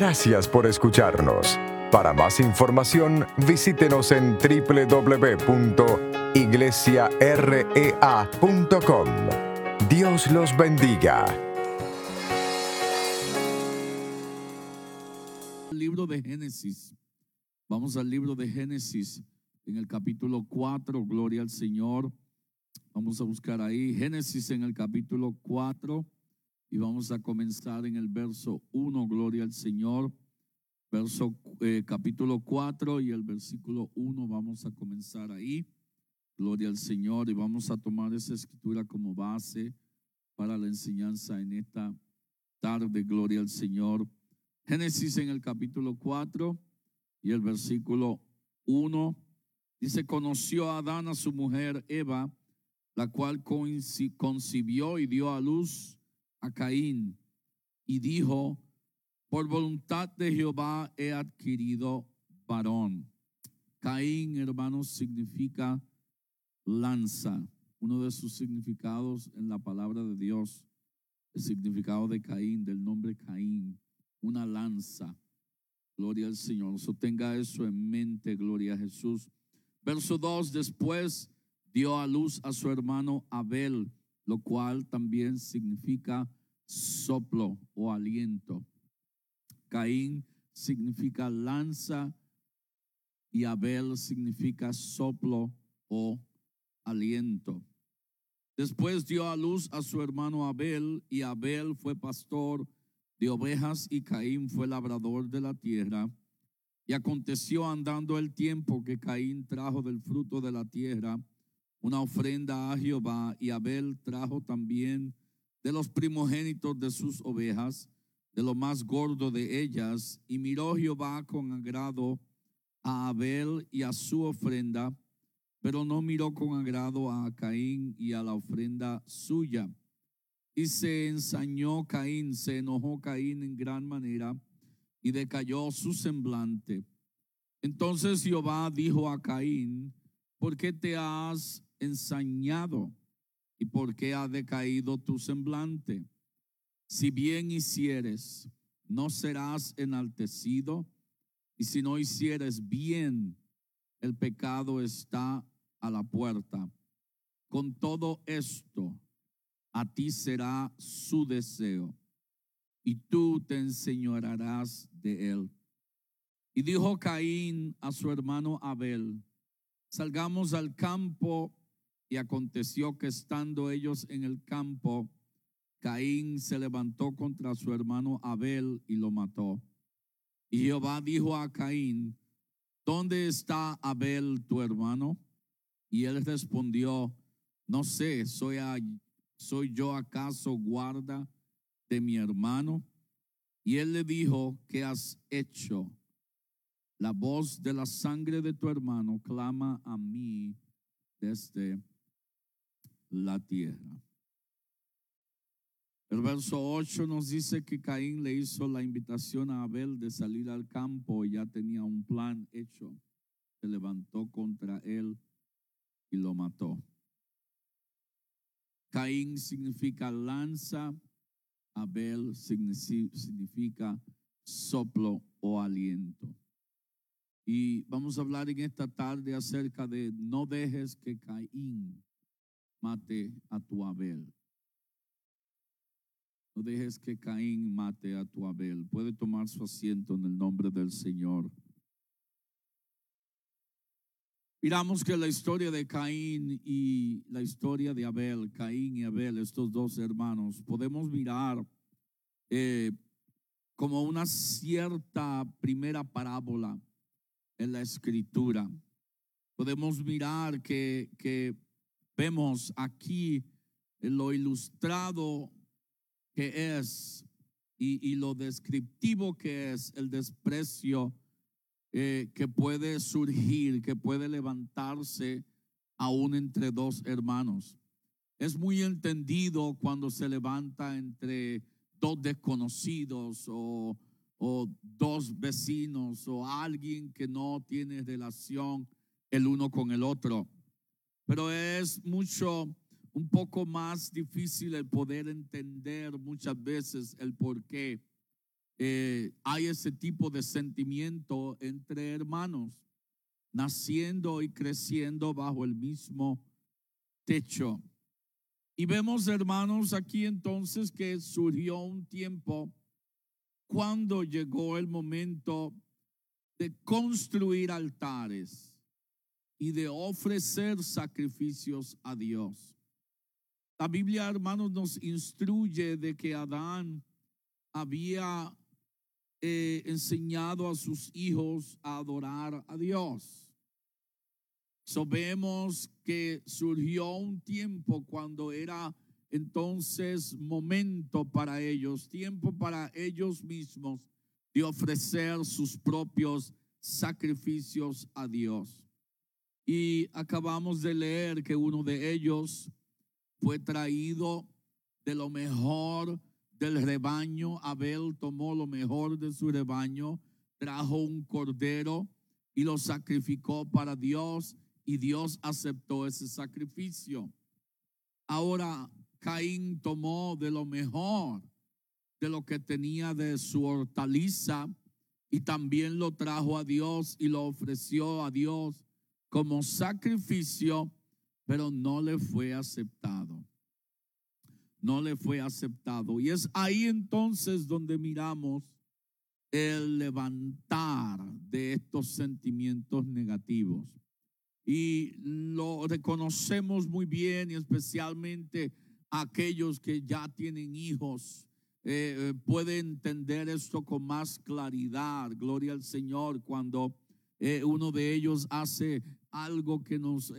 Gracias por escucharnos. Para más información, visítenos en www.iglesiarea.com. Dios los bendiga. libro de Génesis. Vamos al libro de Génesis en el capítulo 4, gloria al Señor. Vamos a buscar ahí Génesis en el capítulo 4 y vamos a comenzar en el verso 1, gloria al Señor. Verso eh, capítulo 4 y el versículo 1 vamos a comenzar ahí. Gloria al Señor y vamos a tomar esa escritura como base para la enseñanza en esta tarde. Gloria al Señor. Génesis en el capítulo 4 y el versículo 1 dice, conoció a Adán a su mujer Eva, la cual concibió y dio a luz a Caín y dijo, por voluntad de Jehová he adquirido varón. Caín, hermanos, significa lanza. Uno de sus significados en la palabra de Dios, el significado de Caín, del nombre Caín, una lanza. Gloria al Señor. So tenga eso en mente, gloria a Jesús. Verso 2, después dio a luz a su hermano Abel, lo cual también significa soplo o aliento. Caín significa lanza y Abel significa soplo o aliento. Después dio a luz a su hermano Abel y Abel fue pastor de ovejas y Caín fue labrador de la tierra. Y aconteció andando el tiempo que Caín trajo del fruto de la tierra una ofrenda a Jehová y Abel trajo también de los primogénitos de sus ovejas, de lo más gordo de ellas, y miró Jehová con agrado a Abel y a su ofrenda, pero no miró con agrado a Caín y a la ofrenda suya. Y se ensañó Caín, se enojó Caín en gran manera y decayó su semblante. Entonces Jehová dijo a Caín, ¿por qué te has ensañado? ¿Y por qué ha decaído tu semblante? Si bien hicieres, no serás enaltecido, y si no hicieres bien, el pecado está a la puerta. Con todo esto, a ti será su deseo, y tú te enseñorearás de él. Y dijo Caín a su hermano Abel, salgamos al campo y aconteció que estando ellos en el campo, Caín se levantó contra su hermano Abel y lo mató. Y Jehová dijo a Caín, ¿dónde está Abel tu hermano? Y él respondió, no sé, soy, soy yo acaso guarda de mi hermano. Y él le dijo, ¿qué has hecho? La voz de la sangre de tu hermano clama a mí desde la tierra. El verso 8 nos dice que Caín le hizo la invitación a Abel de salir al campo y ya tenía un plan hecho. Se levantó contra él y lo mató. Caín significa lanza, Abel significa soplo o aliento. Y vamos a hablar en esta tarde acerca de no dejes que Caín mate a tu Abel. No dejes que Caín mate a tu Abel. Puede tomar su asiento en el nombre del Señor. Miramos que la historia de Caín y la historia de Abel, Caín y Abel, estos dos hermanos, podemos mirar eh, como una cierta primera parábola en la escritura. Podemos mirar que, que Vemos aquí lo ilustrado que es y, lo descriptivo que es el desprecio eh, que puede surgir, que puede levantarse aún entre dos hermanos. Es muy entendido cuando se levanta entre dos desconocidos o, o dos vecinos o alguien que no tiene relación el uno con el otro pero es mucho, un poco más difícil el poder entender muchas veces el por qué eh, hay ese tipo de sentimiento entre hermanos, naciendo y creciendo bajo el mismo techo. Y vemos, hermanos, aquí entonces que surgió un tiempo cuando llegó el momento de construir altares y de ofrecer sacrificios a Dios. La Biblia, hermanos, nos instruye de que Adán había eh, enseñado a sus hijos a adorar a Dios. Sabemos que surgió un tiempo cuando era entonces momento para ellos, tiempo para ellos mismos de ofrecer sus propios sacrificios a Dios. Y acabamos de leer que uno de ellos fue traído de lo mejor del rebaño. Abel tomó lo mejor de su rebaño, trajo un cordero y lo sacrificó para Dios y Dios aceptó ese sacrificio. Ahora Caín tomó de lo mejor de lo que tenía de su hortaliza y también lo trajo a Dios y lo ofreció a Dios como sacrificio, pero no le fue aceptado. No le fue aceptado. Y es ahí entonces donde miramos el levantar de estos sentimientos negativos. Y lo reconocemos muy bien y especialmente aquellos que ya tienen hijos eh, eh, puede entender esto con más claridad. Gloria al Señor cuando eh, uno de ellos hace algo que nos,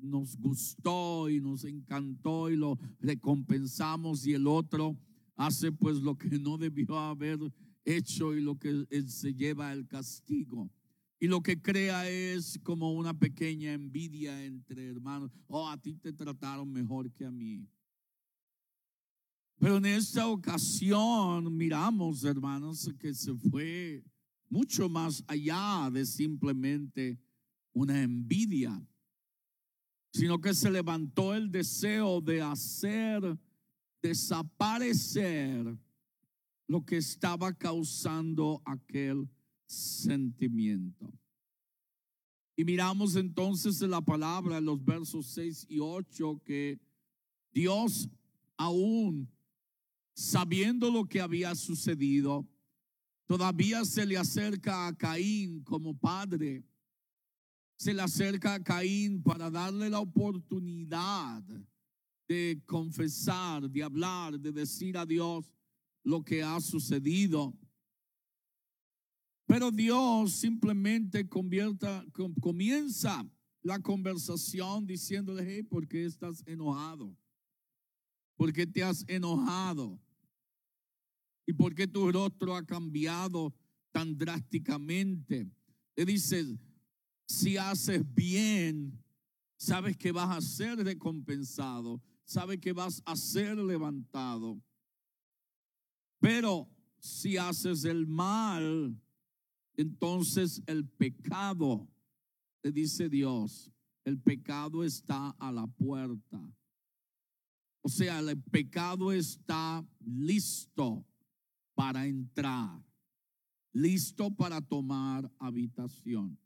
nos gustó y nos encantó y lo recompensamos y el otro hace pues lo que no debió haber hecho y lo que se lleva el castigo. Y lo que crea es como una pequeña envidia entre hermanos. Oh, a ti te trataron mejor que a mí. Pero en esta ocasión miramos, hermanos, que se fue mucho más allá de simplemente una envidia, sino que se levantó el deseo de hacer desaparecer lo que estaba causando aquel sentimiento. Y miramos entonces en la palabra, en los versos 6 y 8, que Dios aún sabiendo lo que había sucedido, todavía se le acerca a Caín como padre. Se le acerca a Caín para darle la oportunidad de confesar, de hablar, de decir a Dios lo que ha sucedido. Pero Dios simplemente convierta, comienza la conversación diciéndole, hey, ¿por qué estás enojado? ¿Por qué te has enojado? ¿Y por qué tu rostro ha cambiado tan drásticamente? Le dice, si haces bien, sabes que vas a ser recompensado, sabes que vas a ser levantado. Pero si haces el mal, entonces el pecado, le dice Dios, el pecado está a la puerta. O sea, el pecado está listo para entrar, listo para tomar habitación.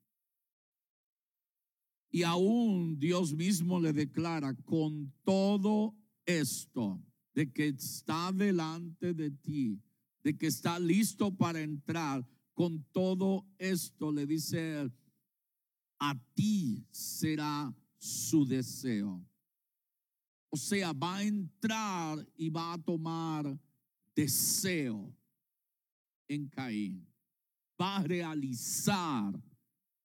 Y aún Dios mismo le declara con todo esto de que está delante de ti, de que está listo para entrar, con todo esto le dice a ti será su deseo. O sea, va a entrar y va a tomar deseo en Caín. Va a realizar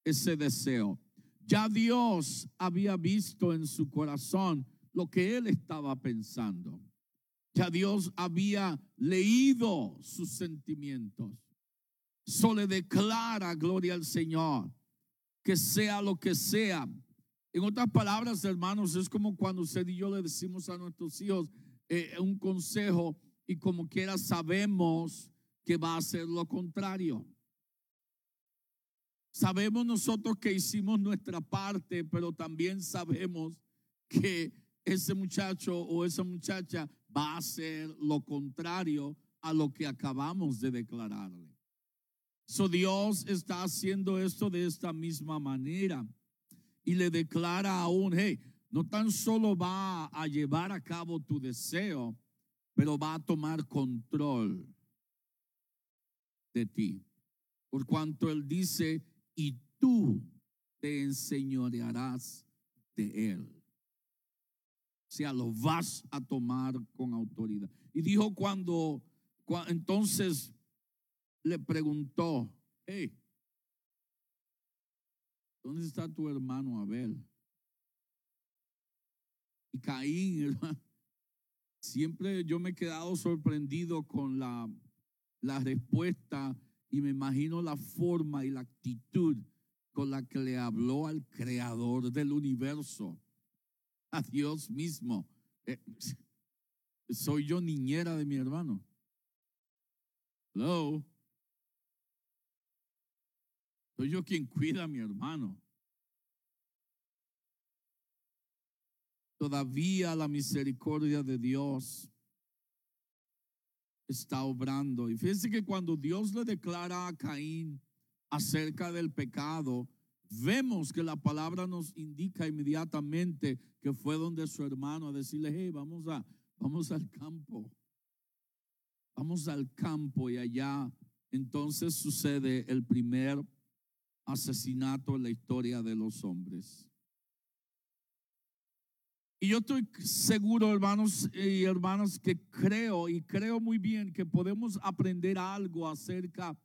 ese deseo. Ya Dios había visto en su corazón lo que él estaba pensando. Ya Dios había leído sus sentimientos. Solo declara gloria al Señor. Que sea lo que sea. En otras palabras, hermanos, es como cuando usted y yo le decimos a nuestros hijos eh, un consejo y como quiera sabemos que va a ser lo contrario. Sabemos nosotros que hicimos nuestra parte, pero también sabemos que ese muchacho o esa muchacha va a hacer lo contrario a lo que acabamos de declararle. So Dios está haciendo esto de esta misma manera y le declara aún, hey, no tan solo va a llevar a cabo tu deseo, pero va a tomar control de ti. Por cuanto Él dice, y tú te enseñorearás de Él. O sea, lo vas a tomar con autoridad. Y dijo cuando, entonces le preguntó, hey, ¿dónde está tu hermano Abel? Y Caín, hermano, siempre yo me he quedado sorprendido con la, la respuesta y me imagino la forma y la actitud con la que le habló al creador del universo, a Dios mismo. Eh, soy yo niñera de mi hermano. Hello. Soy yo quien cuida a mi hermano. Todavía la misericordia de Dios está obrando. Y fíjense que cuando Dios le declara a Caín acerca del pecado, vemos que la palabra nos indica inmediatamente que fue donde su hermano a decirle, hey, vamos a, vamos al campo. Vamos al campo y allá entonces sucede el primer asesinato en la historia de los hombres. Y yo estoy seguro, hermanos y hermanas, que creo y creo muy bien que podemos aprender algo acerca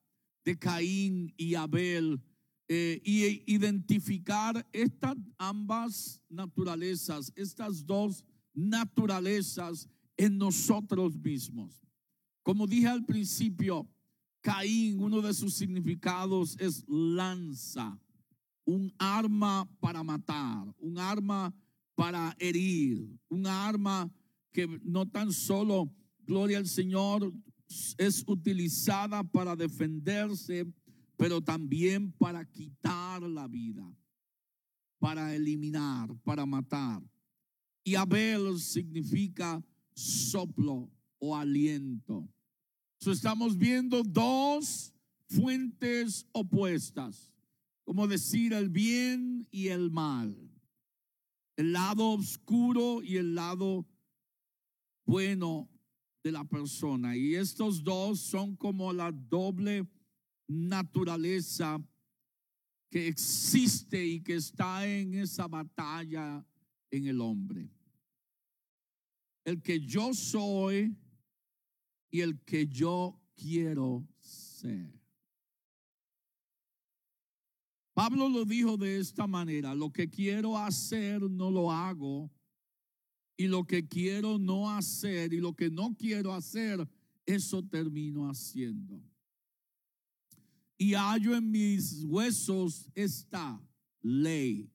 de Caín y Abel eh, y identificar estas ambas naturalezas, estas dos naturalezas en nosotros mismos. Como dije al principio, Caín, uno de sus significados es lanza, un arma para matar, un arma para herir, un arma que no tan solo, gloria al Señor, es utilizada para defenderse, pero también para quitar la vida, para eliminar, para matar. Y Abel significa soplo o aliento. estamos viendo dos fuentes opuestas, como decir el bien y el mal el lado oscuro y el lado bueno de la persona. Y estos dos son como la doble naturaleza que existe y que está en esa batalla en el hombre. El que yo soy y el que yo quiero ser. Pablo lo dijo de esta manera, lo que quiero hacer no lo hago y lo que quiero no hacer y lo que no quiero hacer, eso termino haciendo. Y hallo en mis huesos esta ley,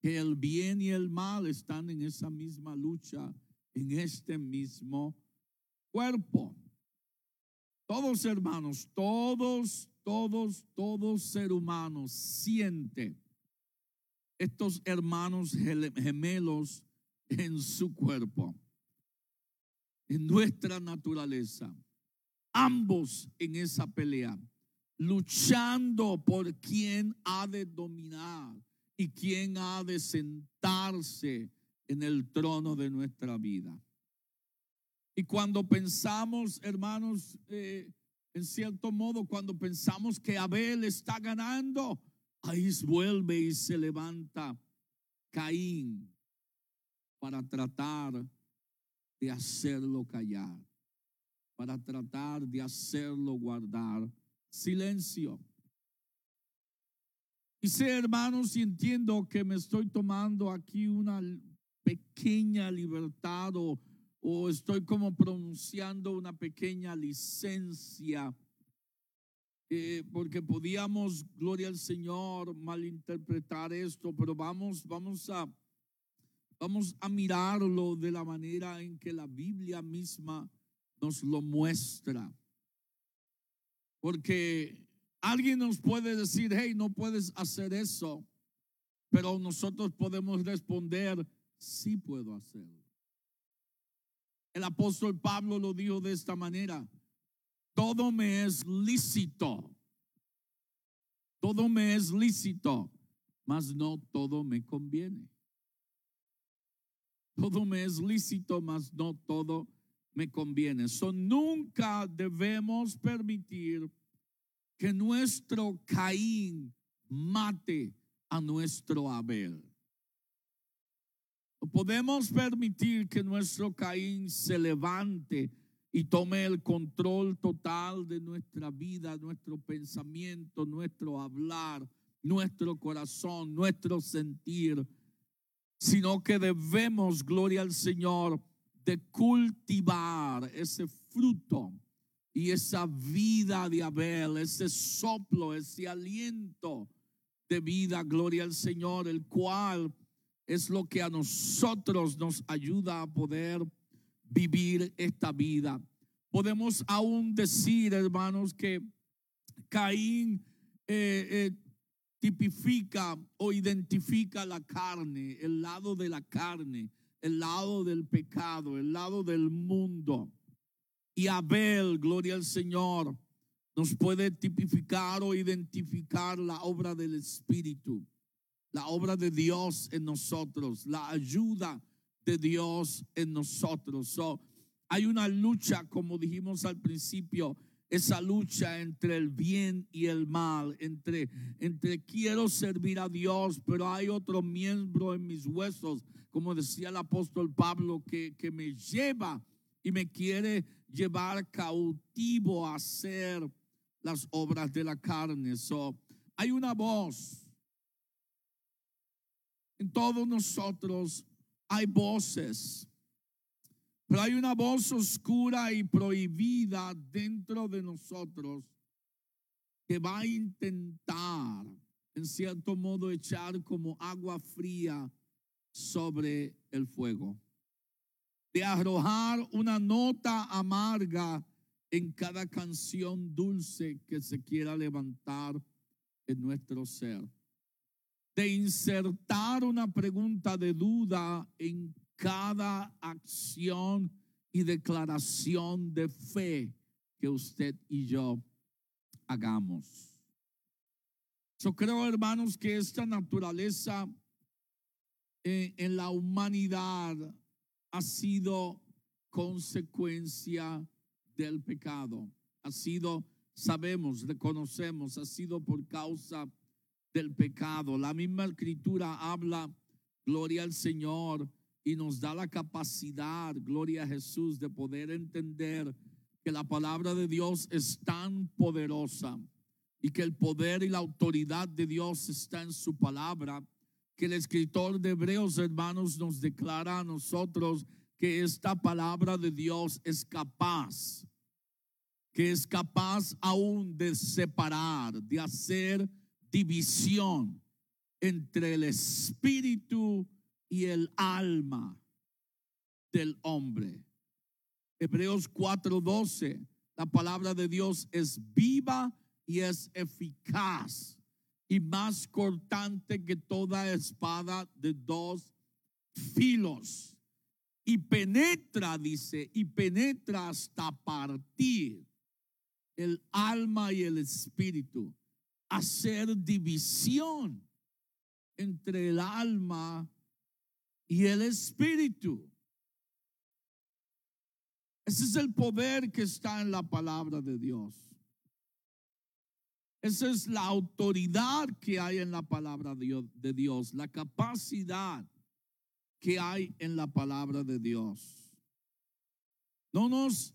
que el bien y el mal están en esa misma lucha, en este mismo cuerpo. Todos hermanos, todos todos, todos ser humano siente estos hermanos gemelos en su cuerpo, en nuestra naturaleza, ambos en esa pelea, luchando por quién ha de dominar y quién ha de sentarse en el trono de nuestra vida. Y cuando pensamos, hermanos, eh, en cierto modo, cuando pensamos que Abel está ganando, ahí vuelve y se levanta Caín para tratar de hacerlo callar, para tratar de hacerlo guardar silencio. Y sé, hermanos, y entiendo que me estoy tomando aquí una pequeña libertad o o estoy como pronunciando una pequeña licencia, eh, porque podíamos, gloria al Señor, malinterpretar esto, pero vamos, vamos a, vamos a mirarlo de la manera en que la Biblia misma nos lo muestra. Porque alguien nos puede decir, hey, no puedes hacer eso, pero nosotros podemos responder, sí puedo hacerlo. El apóstol Pablo lo dijo de esta manera, todo me es lícito, todo me es lícito, mas no todo me conviene. Todo me es lícito, mas no todo me conviene. So, nunca debemos permitir que nuestro Caín mate a nuestro Abel. Podemos permitir que nuestro Caín se levante y tome el control total de nuestra vida, nuestro pensamiento, nuestro hablar, nuestro corazón, nuestro sentir, sino que debemos, gloria al Señor, de cultivar ese fruto y esa vida de Abel, ese soplo, ese aliento de vida, gloria al Señor, el cual es lo que a nosotros nos ayuda a poder vivir esta vida. Podemos aún decir, hermanos, que Caín eh, eh, tipifica o identifica la carne, el lado de la carne, el lado del pecado, el lado del mundo. Y Abel, gloria al Señor, nos puede tipificar o identificar la obra del Espíritu, la obra de Dios en nosotros, la ayuda de Dios en nosotros. hay una lucha, como dijimos al principio, esa lucha entre el bien y el mal, entre, entre quiero servir a Dios, pero hay otro miembro en mis huesos, como decía el apóstol Pablo, que, que me lleva y me quiere llevar cautivo a hacer las obras de la carne. So, hay una voz. En todos nosotros hay voces. Pero hay una voz oscura y prohibida dentro de nosotros que va a intentar, en cierto modo, echar como agua fría sobre el fuego. De arrojar una nota amarga en cada canción dulce que se quiera levantar en nuestro ser. De insertar una pregunta de duda en cada acción y declaración de fe que usted y yo hagamos. Yo creo, hermanos, que esta naturaleza en, en la humanidad ha sido consecuencia del pecado. Ha sido, sabemos, reconocemos, ha sido por causa del pecado. La misma escritura habla, gloria al Señor, y nos da la capacidad, gloria a Jesús, de poder entender que la palabra de Dios es tan poderosa y que el poder y la autoridad de Dios está en su palabra, que el escritor de Hebreos, hermanos, nos declara a nosotros que esta palabra de Dios es capaz, que es capaz aún de separar, de hacer división entre el espíritu y el alma del hombre. Hebreos 4:12, la palabra de Dios es viva y es eficaz y más cortante que toda espada de dos filos. Y penetra, dice, y penetra hasta partir el alma y el espíritu, hacer división entre el alma y el Espíritu. Ese es el poder que está en la palabra de Dios. Esa es la autoridad que hay en la palabra de Dios, la capacidad que hay en la palabra de Dios. No nos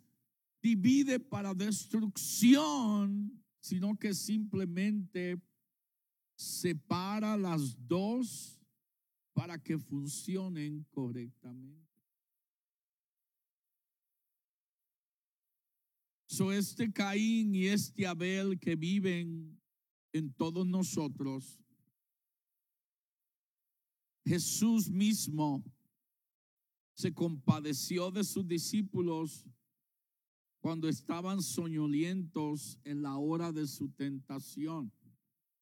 divide para destrucción, sino que simplemente separa las dos para que funcionen correctamente. So este Caín y este Abel que viven en todos nosotros, Jesús mismo se compadeció de sus discípulos cuando estaban soñolientos en la hora de su tentación,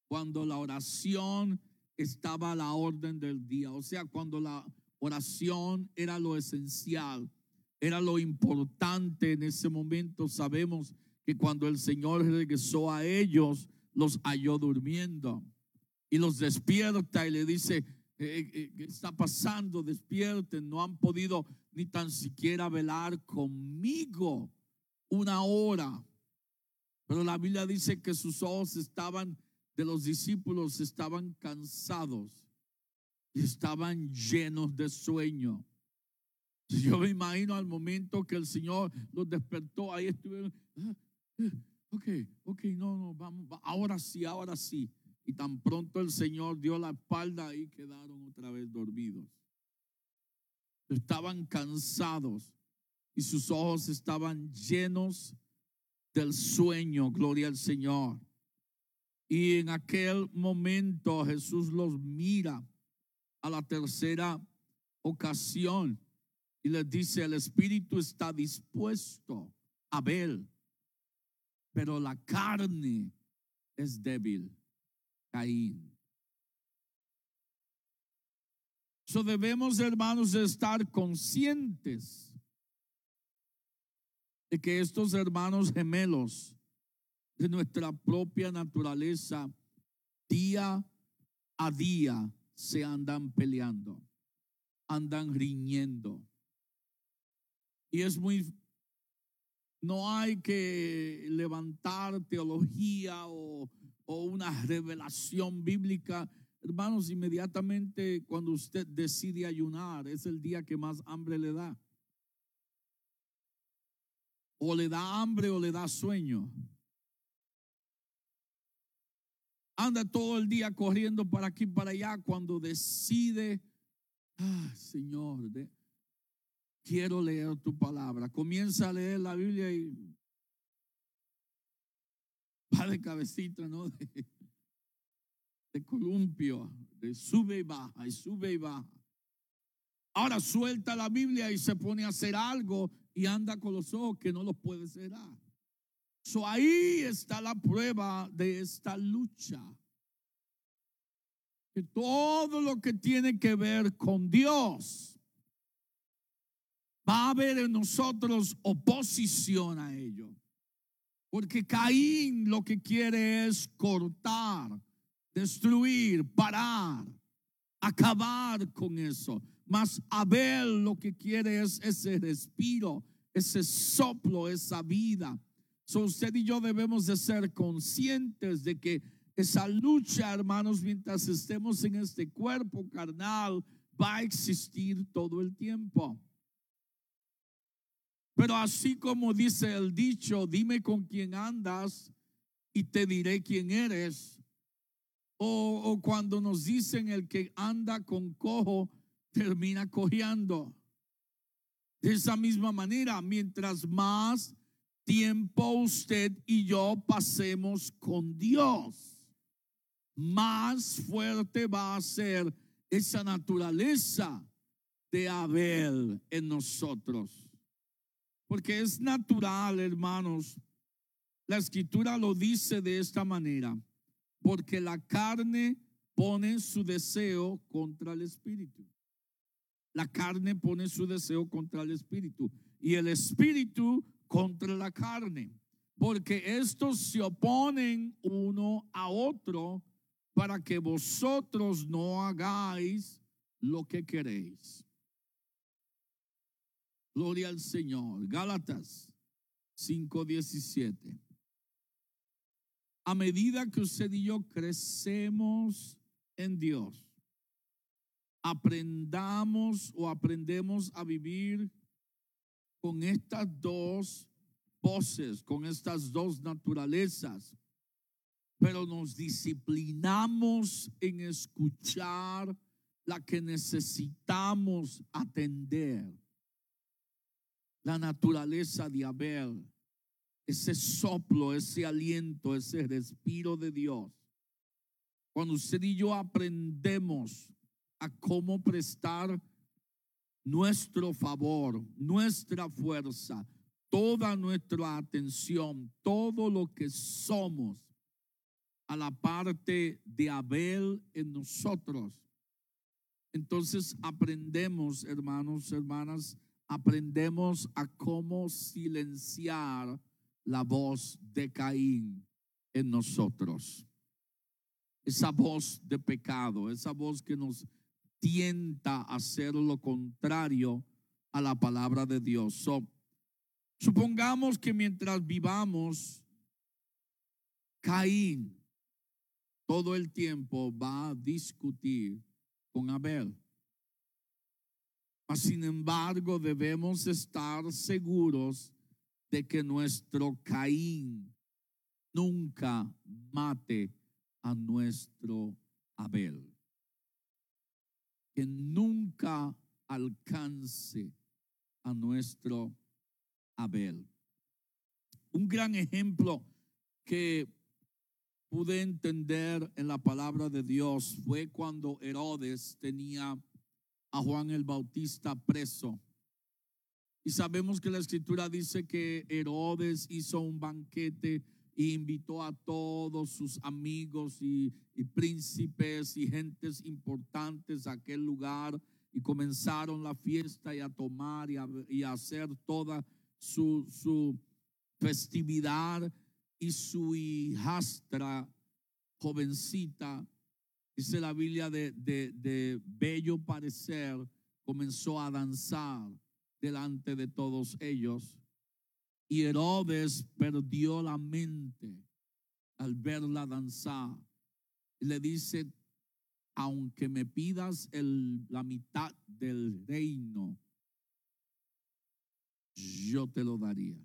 cuando la oración estaba a la orden del día. O sea, cuando la oración era lo esencial, era lo importante en ese momento. Sabemos que cuando el Señor regresó a ellos, los halló durmiendo y los despierta y le dice, eh, eh, ¿qué está pasando? Despierten, no han podido ni tan siquiera velar conmigo una hora. Pero la Biblia dice que sus ojos estaban, de los discípulos, estaban cansados y estaban llenos de sueño. Yo me imagino al momento que el Señor los despertó, ahí estuvieron, ah, ok, ok, no, no, vamos, ahora sí, ahora sí. Y tan pronto el Señor dio la espalda y quedaron otra vez dormidos. Estaban cansados y sus ojos estaban llenos del sueño, gloria al Señor. Y en aquel momento Jesús los mira a la tercera ocasión y les dice, el espíritu está dispuesto a ver, pero la carne es débil. Caín. So debemos, hermanos, estar conscientes que estos hermanos gemelos de nuestra propia naturaleza, día a día, se andan peleando, andan riñendo. Y es muy, no hay que levantar teología o, o una revelación bíblica. Hermanos, inmediatamente cuando usted decide ayunar, es el día que más hambre le da. O le da hambre o le da sueño. anda todo el día corriendo para aquí para allá cuando decide, ah, Señor, quiero leer tu palabra. Comienza a leer la Biblia y va de cabecita, ¿no? De, de columpio, de sube y baja, y sube y baja. Ahora suelta la Biblia y se pone a hacer algo y anda con los ojos que no los puede cerrar. So ahí está la prueba de esta lucha. Que todo lo que tiene que ver con Dios va a haber en nosotros oposición a ello. Porque Caín lo que quiere es cortar, destruir, parar, acabar con eso. Mas Abel lo que quiere es ese respiro, ese soplo, esa vida So usted y yo debemos de ser conscientes de que esa lucha, hermanos, mientras estemos en este cuerpo carnal, va a existir todo el tiempo. Pero así como dice el dicho, dime con quién andas y te diré quién eres. O, o cuando nos dicen el que anda con cojo termina cojeando. De esa misma manera, mientras más tiempo usted y yo pasemos con Dios, más fuerte va a ser esa naturaleza de Abel en nosotros. Porque es natural, hermanos. La escritura lo dice de esta manera. Porque la carne pone su deseo contra el espíritu. La carne pone su deseo contra el espíritu. Y el espíritu contra la carne, porque estos se oponen uno a otro para que vosotros no hagáis lo que queréis. Gloria al Señor. Gálatas 5:17. A medida que usted y yo crecemos en Dios, aprendamos o aprendemos a vivir con estas dos voces, con estas dos naturalezas, pero nos disciplinamos en escuchar la que necesitamos atender. La naturaleza de Abel, ese soplo, ese aliento, ese respiro de Dios. Cuando usted y yo aprendemos a cómo prestar nuestro favor, nuestra fuerza, toda nuestra atención, todo lo que somos a la parte de Abel en nosotros. Entonces aprendemos, hermanos, hermanas, aprendemos a cómo silenciar la voz de Caín en nosotros. Esa voz de pecado, esa voz que nos tienta a hacer lo contrario a la palabra de Dios. Supongamos que mientras vivamos, Caín todo el tiempo va a discutir con Abel. Sin embargo, debemos estar seguros de que nuestro Caín nunca mate a nuestro Abel. Que nunca alcance a nuestro Abel. Un gran ejemplo que pude entender en la palabra de Dios fue cuando Herodes tenía a Juan el Bautista preso. Y sabemos que la escritura dice que Herodes hizo un banquete e invitó a todos sus amigos y, príncipes y gentes importantes a aquel lugar y comenzaron la fiesta y a tomar y a, hacer toda su, su festividad y su hijastra jovencita dice la Biblia, de, de, bello parecer, comenzó a danzar delante de todos ellos. Y Herodes perdió la mente al verla danzar. Le dice, aunque me pidas el, la mitad del reino, yo te lo daría.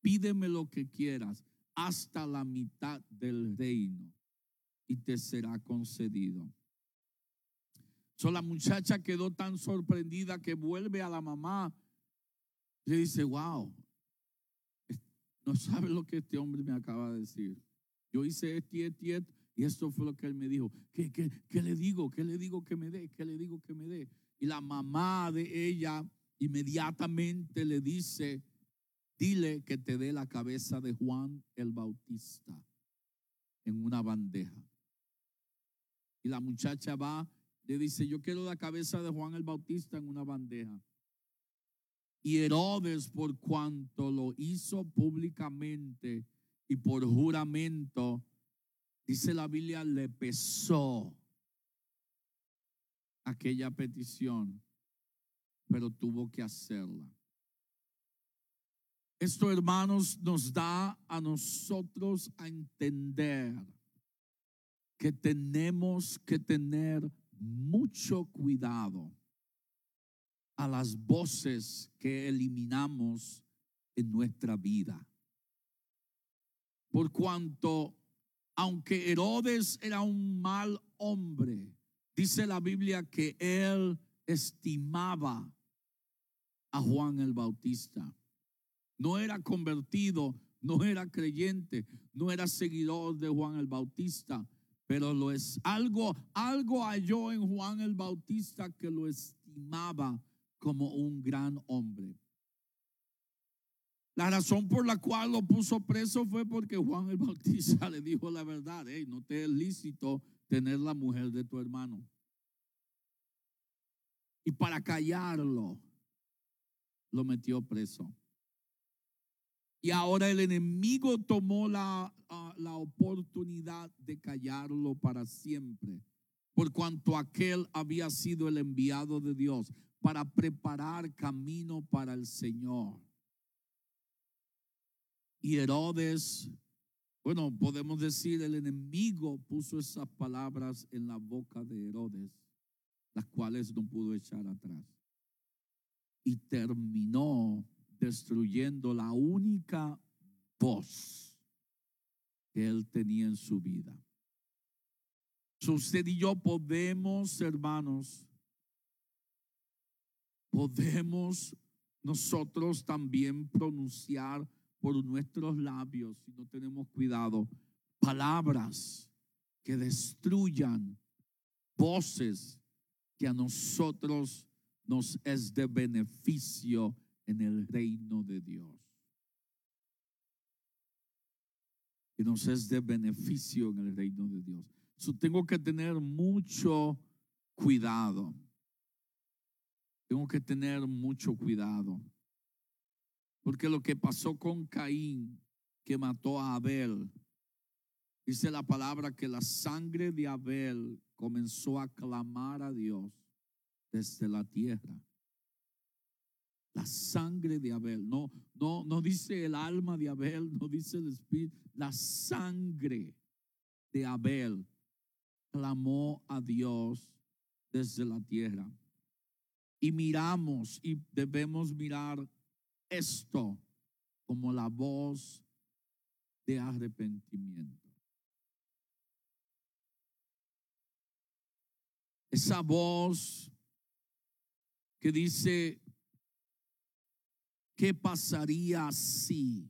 Pídeme lo que quieras, hasta la mitad del reino y te será concedido. So, la muchacha quedó tan sorprendida que vuelve a la mamá le dice, wow, no sabe lo que este hombre me acaba de decir. Yo hice este y este y esto fue lo que él me dijo. ¿Qué, qué, qué le digo? ¿Qué le digo que me dé? ¿Qué le digo que me dé? Y la mamá de ella inmediatamente le dice, dile que te dé la cabeza de Juan el Bautista en una bandeja. Y la muchacha va, le dice, yo quiero la cabeza de Juan el Bautista en una bandeja. Y Herodes, por cuanto lo hizo públicamente y por juramento, dice la Biblia, le pesó aquella petición, pero tuvo que hacerla. Esto, hermanos, nos da a nosotros a entender que tenemos que tener mucho cuidado a las voces que eliminamos en nuestra vida. Por cuanto, aunque Herodes era un mal hombre, dice la Biblia que él estimaba a Juan el Bautista. No era convertido, no era creyente, no era seguidor de Juan el Bautista, pero lo es algo, algo halló en Juan el Bautista que lo estimaba como un gran hombre. La razón por la cual lo puso preso fue porque Juan el Bautista le dijo la verdad, hey, no te es lícito tener la mujer de tu hermano. Y para callarlo, lo metió preso. Y ahora el enemigo tomó la, ah, la oportunidad de callarlo para siempre, por cuanto aquel había sido el enviado de Dios para preparar camino para el Señor. Y Herodes, bueno, podemos decir, el enemigo puso esas palabras en la boca de Herodes, las cuales no pudo echar atrás. Y terminó destruyendo la única voz que él tenía en su vida. usted y yo podemos, hermanos, podemos nosotros también pronunciar por nuestros labios, si no tenemos cuidado, palabras que destruyan, voces que a nosotros nos es de beneficio en el reino de Dios. Que nos es de beneficio en el reino de Dios. So, tengo que tener mucho cuidado. Tengo que tener mucho cuidado. Porque lo que pasó con Caín, que mató a Abel, dice la palabra que la sangre de Abel comenzó a clamar a Dios desde la tierra. La sangre de Abel, no, no, no dice el alma de Abel, no dice el espíritu, la sangre de Abel clamó a Dios desde la tierra. Y miramos y debemos mirar esto como la voz de arrepentimiento. Esa voz que dice, ¿qué pasaría si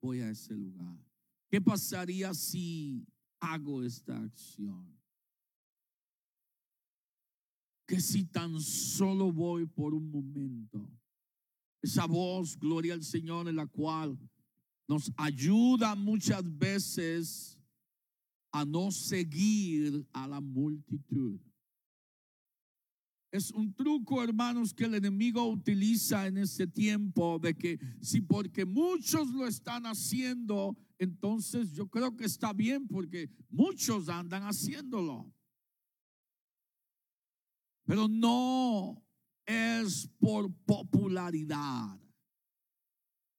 voy a ese lugar? ¿Qué pasaría si hago esta acción? Que si tan solo voy por un momento esa voz, gloria al Señor, en la cual nos ayuda muchas veces a no seguir a la multitud. Es un truco, hermanos, que el enemigo utiliza en este tiempo de que si porque muchos lo están haciendo, entonces yo creo que está bien porque muchos andan haciéndolo. Pero no es por popularidad,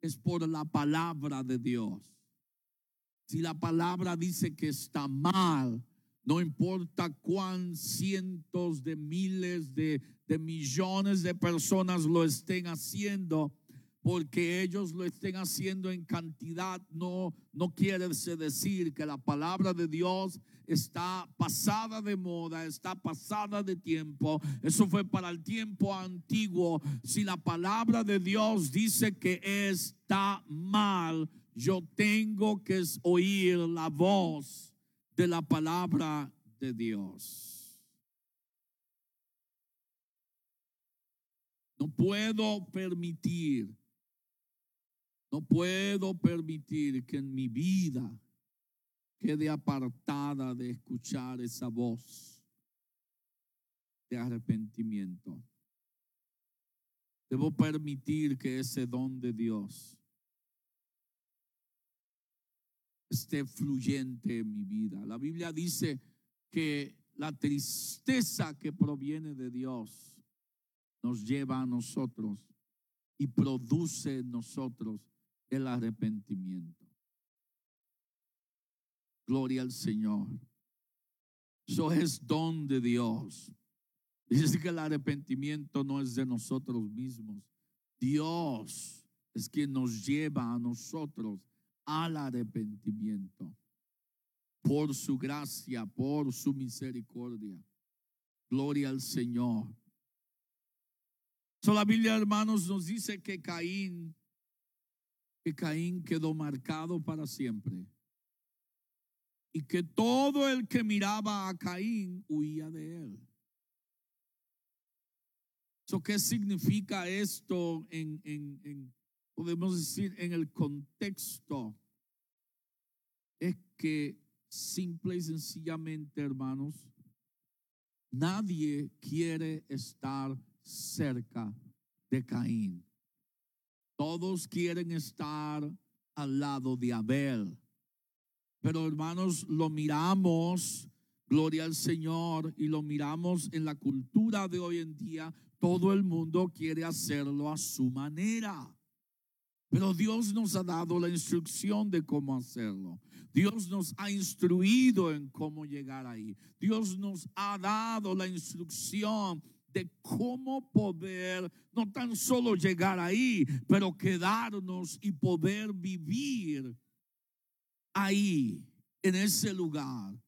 es por la palabra de Dios. Si la palabra dice que está mal, no importa cuán cientos de miles de, de millones de personas lo estén haciendo, porque ellos lo estén haciendo en cantidad, no, no quiere decir que la palabra de Dios está pasada de moda, está pasada de tiempo. Eso fue para el tiempo antiguo. Si la palabra de Dios dice que está mal, yo tengo que oír la voz de la palabra de Dios. No puedo permitir no puedo permitir que en mi vida quede apartada de escuchar esa voz de arrepentimiento. Debo permitir que ese don de Dios esté fluyente en mi vida. La Biblia dice que la tristeza que proviene de Dios nos lleva a nosotros y produce en nosotros el arrepentimiento. Gloria al Señor. Eso es don de Dios. Dice que el arrepentimiento no es de nosotros mismos. Dios es quien nos lleva a nosotros al arrepentimiento. Por su gracia, por su misericordia. Gloria al Señor. So, la Biblia, hermanos, nos dice que Caín que Caín quedó marcado para siempre. Y que todo el que miraba a Caín huía de él. ¿Qué significa esto en, en, en, podemos decir, en el contexto? Es que simple y sencillamente, hermanos, nadie quiere estar cerca de Caín. Todos quieren estar al lado de Abel. Pero hermanos, lo miramos, gloria al Señor, y lo miramos en la cultura de hoy en día. Todo el mundo quiere hacerlo a su manera. Pero Dios nos ha dado la instrucción de cómo hacerlo. Dios nos ha instruido en cómo llegar ahí. Dios nos ha dado la instrucción de cómo poder no tan solo llegar ahí, pero quedarnos y poder vivir ahí, en ese lugar,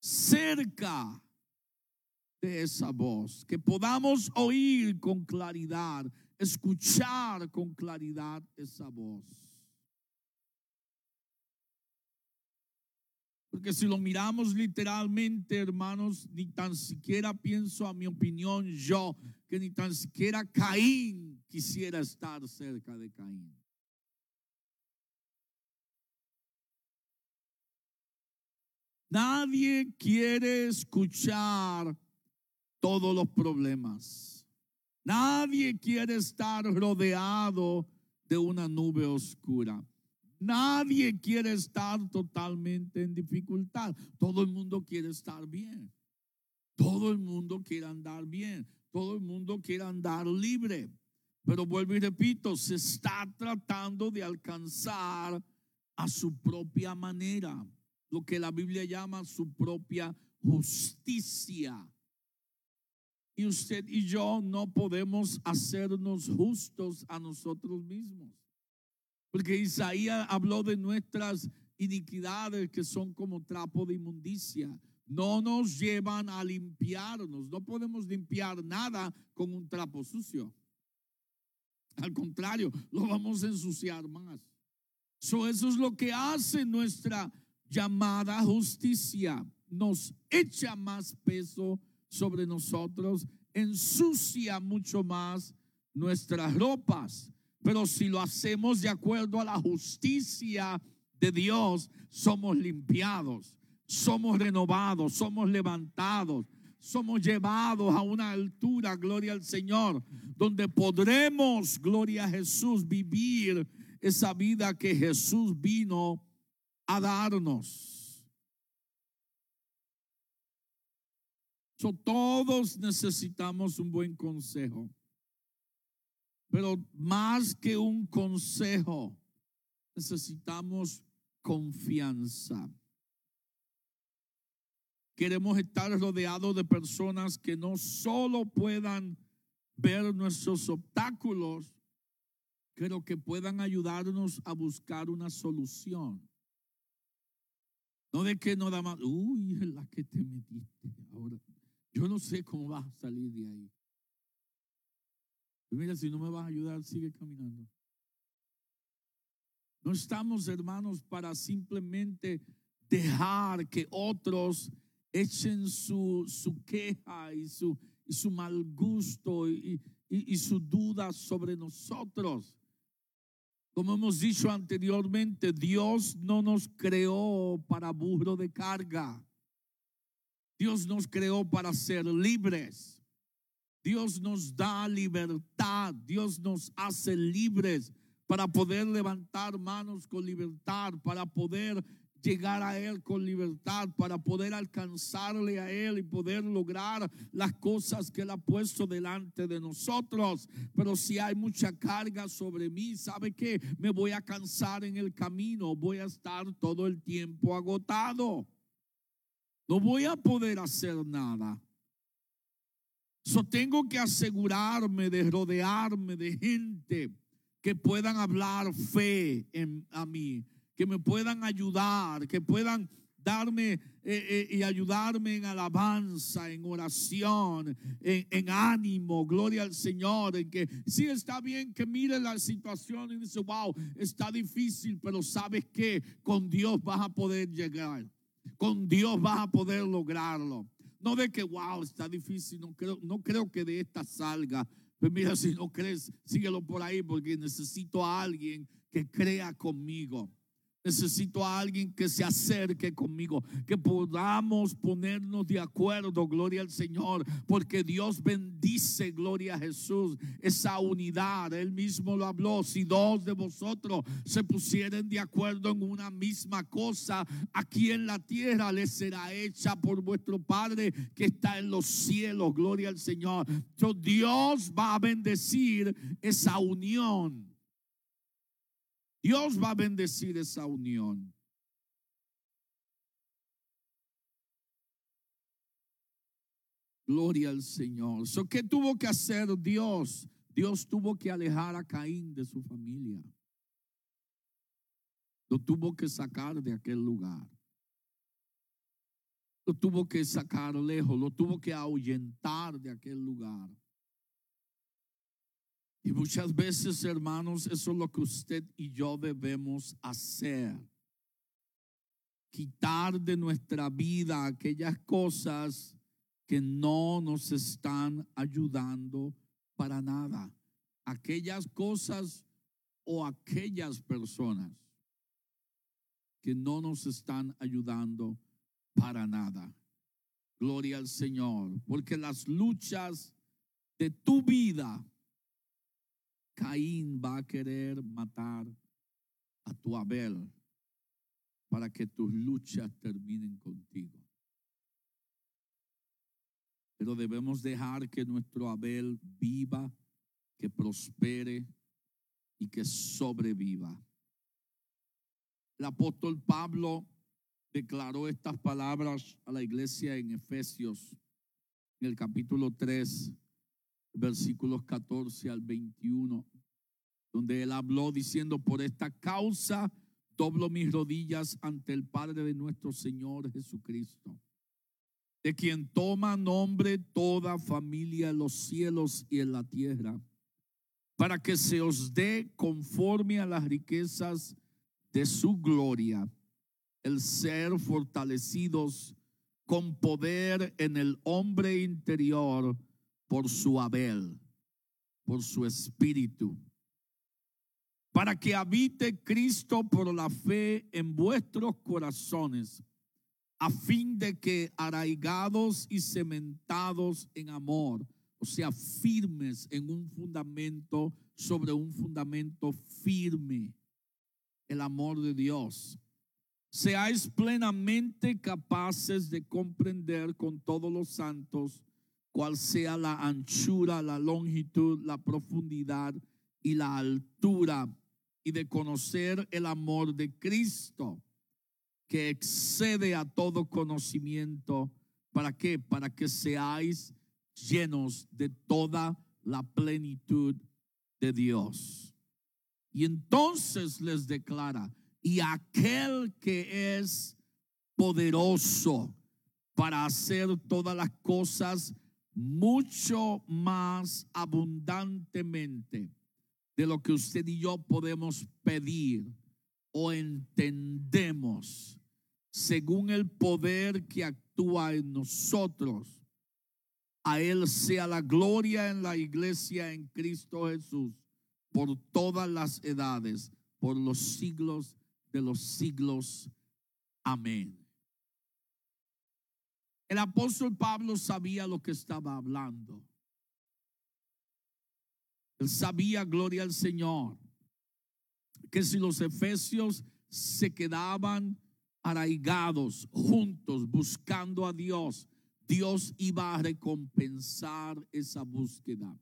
cerca de esa voz, que podamos oír con claridad, escuchar con claridad esa voz. Porque si lo miramos literalmente, hermanos, ni tan siquiera pienso a mi opinión yo, que ni tan siquiera Caín quisiera estar cerca de Caín. Nadie quiere escuchar todos los problemas. Nadie quiere estar rodeado de una nube oscura. Nadie quiere estar totalmente en dificultad. Todo el mundo quiere estar bien. Todo el mundo quiere andar bien. Todo el mundo quiere andar libre. Pero vuelvo y repito, se está tratando de alcanzar a su propia manera, lo que la Biblia llama su propia justicia. Y usted y yo no podemos hacernos justos a nosotros mismos. Porque Isaías habló de nuestras iniquidades que son como trapo de inmundicia. No nos llevan a limpiarnos. No podemos limpiar nada con un trapo sucio. Al contrario, lo vamos a ensuciar más. eso es lo que hace nuestra llamada justicia. Nos echa más peso sobre nosotros, ensucia mucho más nuestras ropas. Pero si lo hacemos de acuerdo a la justicia de Dios, somos limpiados, somos renovados, somos levantados, somos llevados a una altura, gloria al Señor, donde podremos, gloria a Jesús, vivir esa vida que Jesús vino a darnos. todos necesitamos un buen consejo. Pero más que un consejo, necesitamos confianza. Queremos estar rodeados de personas que no solo puedan ver nuestros obstáculos, pero que puedan ayudarnos a buscar una solución. No de que no da más, uy, la que te metiste. Ahora, yo no sé cómo vas a salir de ahí. Mira, si no me vas a ayudar, sigue caminando. No estamos, hermanos, para simplemente dejar que otros echen su, su queja y su, y su mal gusto y, y, y su duda sobre nosotros. Como hemos dicho anteriormente, Dios no nos creó para burro de carga. Dios nos creó para ser libres. Dios nos da libertad. Dios nos hace libres para poder levantar manos con libertad, para poder llegar a Él con libertad, para poder alcanzarle a Él y poder lograr las cosas que Él ha puesto delante de nosotros. Pero si hay mucha carga sobre mí, ¿sabe qué? Me voy a cansar en el camino, voy a estar todo el tiempo agotado. No voy a poder hacer nada. So tengo que asegurarme de rodearme de gente que puedan hablar fe en, a mí, que me puedan ayudar, que puedan darme eh, eh, y ayudarme en alabanza, en oración, en, ánimo, gloria al Señor, en que sí está bien que mire la situación y dice, wow, está difícil, pero sabes que con Dios vas a poder llegar. Con Dios vas a poder lograrlo. No de que, wow, está difícil, no creo, no creo que de esta salga. Pero mira, si no crees, síguelo por ahí porque necesito a alguien que crea conmigo. Necesito a alguien que se acerque conmigo, que podamos ponernos de acuerdo, gloria al Señor, porque Dios bendice, gloria a Jesús, esa unidad. Él mismo lo habló, si dos de vosotros se pusieren de acuerdo en una misma cosa, aquí en la tierra les será hecha por vuestro Padre que está en los cielos, gloria al Señor. Dios va a bendecir esa unión. Dios va a bendecir esa unión. Gloria al Señor. So, ¿Qué tuvo que hacer Dios? Dios tuvo que alejar a Caín de su familia. Lo tuvo que sacar de aquel lugar. Lo tuvo que sacar lejos, lo tuvo que ahuyentar de aquel lugar. Y muchas veces, hermanos, eso es lo que usted y yo debemos hacer. Quitar de nuestra vida aquellas cosas que no nos están ayudando para nada. Aquellas cosas o aquellas personas que no nos están ayudando para nada. Gloria al Señor, porque las luchas de tu vida, Caín va a querer matar a tu Abel para que tus luchas terminen contigo. Pero debemos dejar que nuestro Abel viva, que prospere y que sobreviva. El apóstol Pablo declaró estas palabras a la iglesia en Efesios, en el capítulo 3, versículos 14 al 21, donde él habló diciendo, por esta causa doblo mis rodillas ante el Padre de nuestro Señor Jesucristo, de quien toma nombre toda familia en los cielos y en la tierra, para que se os dé conforme a las riquezas de su gloria el ser fortalecidos con poder en el hombre interior por su Abel, por su espíritu, para que habite Cristo por la fe en vuestros corazones, a fin de que arraigados y cementados en amor, o sea, firmes en un fundamento, sobre un fundamento firme, el amor de Dios. Seáis plenamente capaces de comprender con todos los santos cuál sea la anchura, la longitud, la profundidad y la altura, y de conocer el amor de Cristo, que excede a todo conocimiento. ¿Para qué? Para que seáis llenos de toda la plenitud de Dios. Y entonces les declara, y aquel que es poderoso para hacer todas las cosas mucho más abundantemente de lo que usted y yo podemos pedir o entendemos según el poder que actúa en nosotros. A Él sea la gloria en la iglesia en Cristo Jesús por todas las edades, por los siglos de los siglos. Amén. El apóstol Pablo sabía lo que estaba hablando. Él sabía, gloria al Señor, que si los efesios se quedaban arraigados juntos buscando a Dios, Dios iba a recompensar esa búsqueda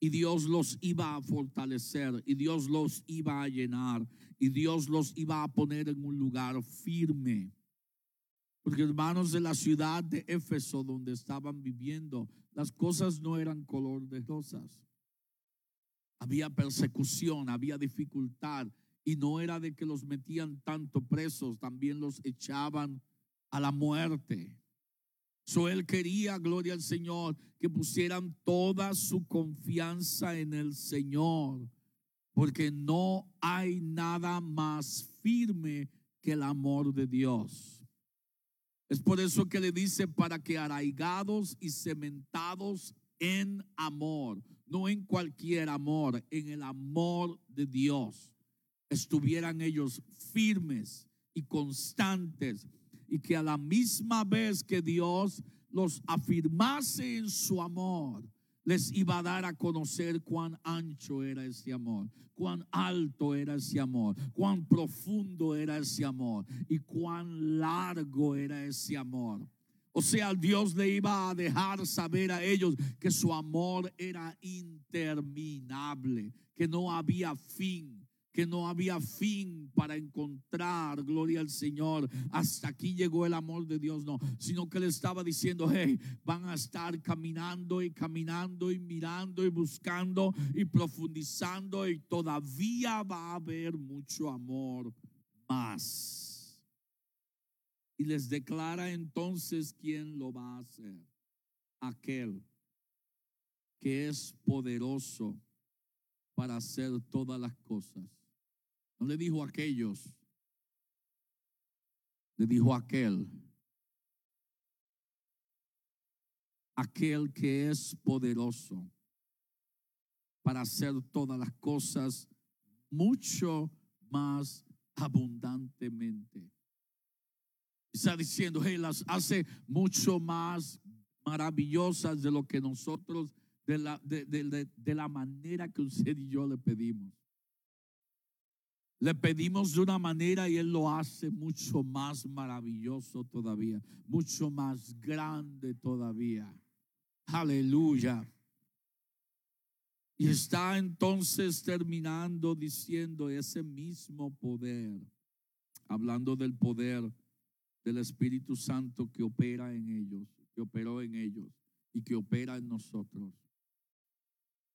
y Dios los iba a fortalecer y Dios los iba a llenar y Dios los iba a poner en un lugar firme. Porque hermanos de la ciudad de Éfeso donde estaban viviendo, las cosas no eran color de rosas. Había persecución, había dificultad y no era de que los metían tanto presos, también los echaban a la muerte. So él quería, gloria al Señor, que pusieran toda su confianza en el Señor, porque no hay nada más firme que el amor de Dios. Es por eso que le dice para que arraigados y cementados en amor, no en cualquier amor, en el amor de Dios, estuvieran ellos firmes y constantes y que a la misma vez que Dios los afirmase en su amor, les iba a dar a conocer cuán ancho era ese amor, cuán alto era ese amor, cuán profundo era ese amor y cuán largo era ese amor. O sea, Dios le iba a dejar saber a ellos que su amor era interminable, que no había fin que no había fin para encontrar, gloria al Señor, hasta aquí llegó el amor de Dios, no, sino que le estaba diciendo, hey, van a estar caminando y caminando y mirando y buscando y profundizando y todavía va a haber mucho amor más. Y les declara entonces quién lo va a hacer. Aquel que es poderoso para hacer todas las cosas no le dijo aquellos, le dijo aquel, aquel que es poderoso para hacer todas las cosas mucho más abundantemente. Está diciendo, Él las hace mucho más maravillosas de lo que nosotros de la, de- de- de la manera que usted y yo le pedimos. Le pedimos de una manera y Él lo hace mucho más maravilloso todavía, mucho más grande todavía. Aleluya. Y está entonces terminando diciendo ese mismo poder, hablando del poder del Espíritu Santo que opera en ellos, que operó en ellos y que opera en nosotros.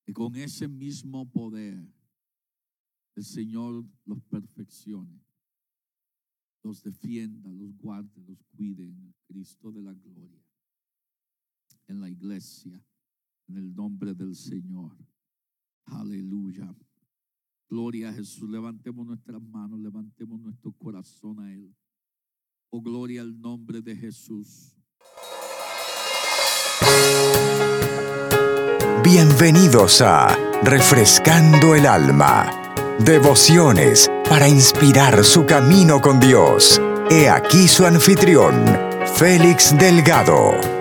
Y con ese mismo poder, el Señor los perfeccione, los defienda, los guarde, los cuide en el Cristo de la gloria, en la iglesia, en el nombre del Señor. Aleluya. Gloria a Jesús. Levantemos nuestras manos, levantemos nuestro corazón a Él. Oh, gloria al nombre de Jesús. Bienvenidos a Refrescando el Alma. Devociones para inspirar su camino con Dios. He aquí su anfitrión, Félix Delgado.